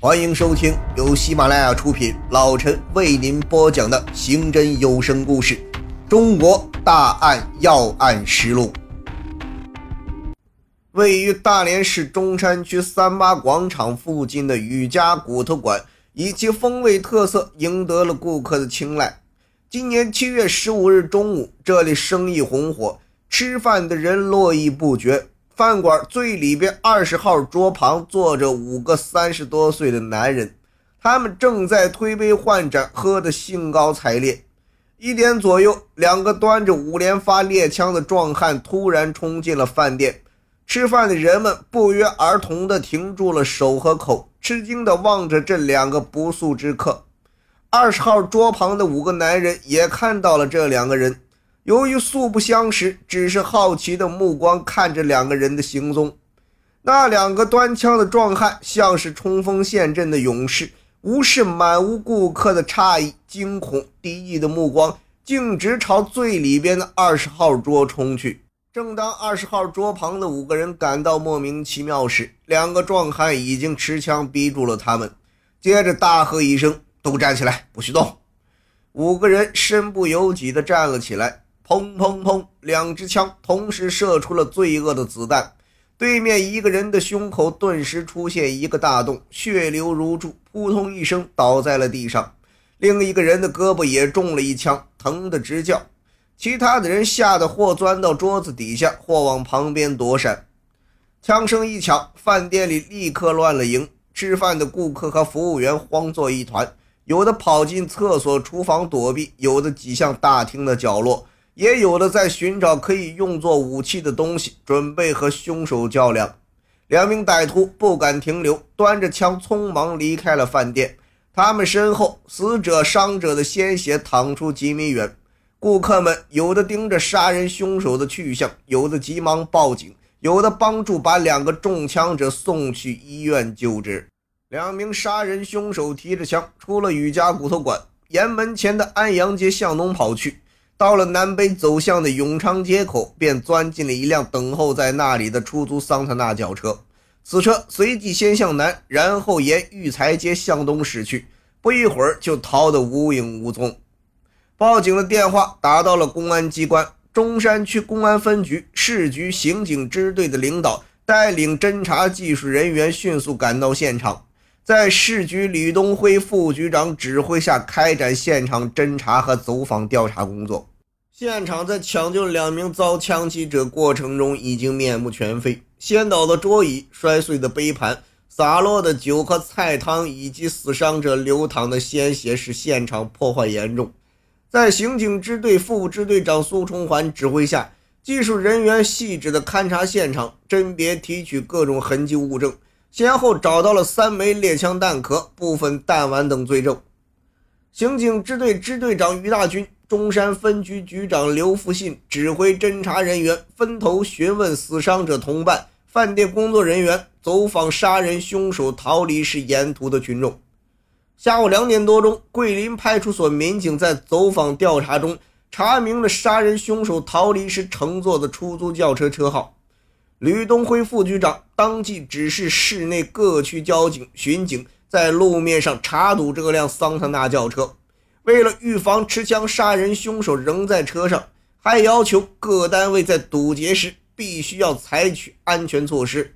欢迎收听由喜马拉雅出品，老陈为您播讲的刑侦有声故事《中国大案要案实录》。位于大连市中山区三八广场附近的雨家骨头馆，以其风味特色赢得了顾客的青睐。今年七月十五日中午，这里生意红火，吃饭的人络绎不绝。饭馆最里边二十号桌旁坐着五个三十多岁的男人，他们正在推杯换盏，喝得兴高采烈。一点左右，两个端着五连发猎枪的壮汉突然冲进了饭店。吃饭的人们不约而同地停住了手和口，吃惊地望着这两个不速之客。二十号桌旁的五个男人也看到了这两个人，由于素不相识，只是好奇的目光看着两个人的行踪。那两个端枪的壮汉像是冲锋陷阵的勇士，无视满屋顾客的诧异、惊恐、敌意的目光，径直朝最里边的二十号桌冲去。正当二十号桌旁的五个人感到莫名其妙时，两个壮汉已经持枪逼住了他们，接着大喝一声。都站起来，不许动！五个人身不由己地站了起来。砰砰砰，两支枪同时射出了罪恶的子弹。对面一个人的胸口顿时出现一个大洞，血流如注，扑通一声倒在了地上。另一个人的胳膊也中了一枪，疼得直叫。其他的人吓得或钻到桌子底下，或往旁边躲闪。枪声一响，饭店里立刻乱了营。吃饭的顾客和服务员慌作一团。有的跑进厕所、厨房躲避，有的挤向大厅的角落，也有的在寻找可以用作武器的东西，准备和凶手较量。两名歹徒不敢停留，端着枪匆忙离开了饭店。他们身后，死者、伤者的鲜血淌出几米远。顾客们有的盯着杀人凶手的去向，有的急忙报警，有的帮助把两个中枪者送去医院救治。两名杀人凶手提着枪出了雨家骨头馆，沿门前的安阳街向东跑去。到了南北走向的永昌街口，便钻进了一辆等候在那里的出租桑塔纳轿车。此车随即先向南，然后沿育才街向东驶去，不一会儿就逃得无影无踪。报警的电话打到了公安机关，中山区公安分局市局刑警支队的领导带领侦查技术人员迅速赶到现场。在市局吕东辉副局长指挥下，开展现场侦查和走访调查工作。现场在抢救两名遭枪击者过程中已经面目全非，掀倒的桌椅、摔碎的杯盘、洒落的酒和菜汤，以及死伤者流淌的鲜血，使现场破坏严重。在刑警支队副支队长苏崇环指挥下，技术人员细致地勘察现场，甄别提取各种痕迹物证。先后找到了三枚猎枪弹壳、部分弹丸等罪证。刑警支队支队长于大军、中山分局局长刘福信指挥侦查人员分头询问死伤者同伴、饭店工作人员，走访杀人凶手逃离时沿途的群众。下午两点多钟，桂林派出所民警在走访调查中查明了杀人凶手逃离时乘坐的出租轿车车号。吕东辉副局长当即指示市内各区交警、巡警在路面上查堵这辆桑塔纳轿车。为了预防持枪杀人凶手仍在车上，还要求各单位在堵截时必须要采取安全措施，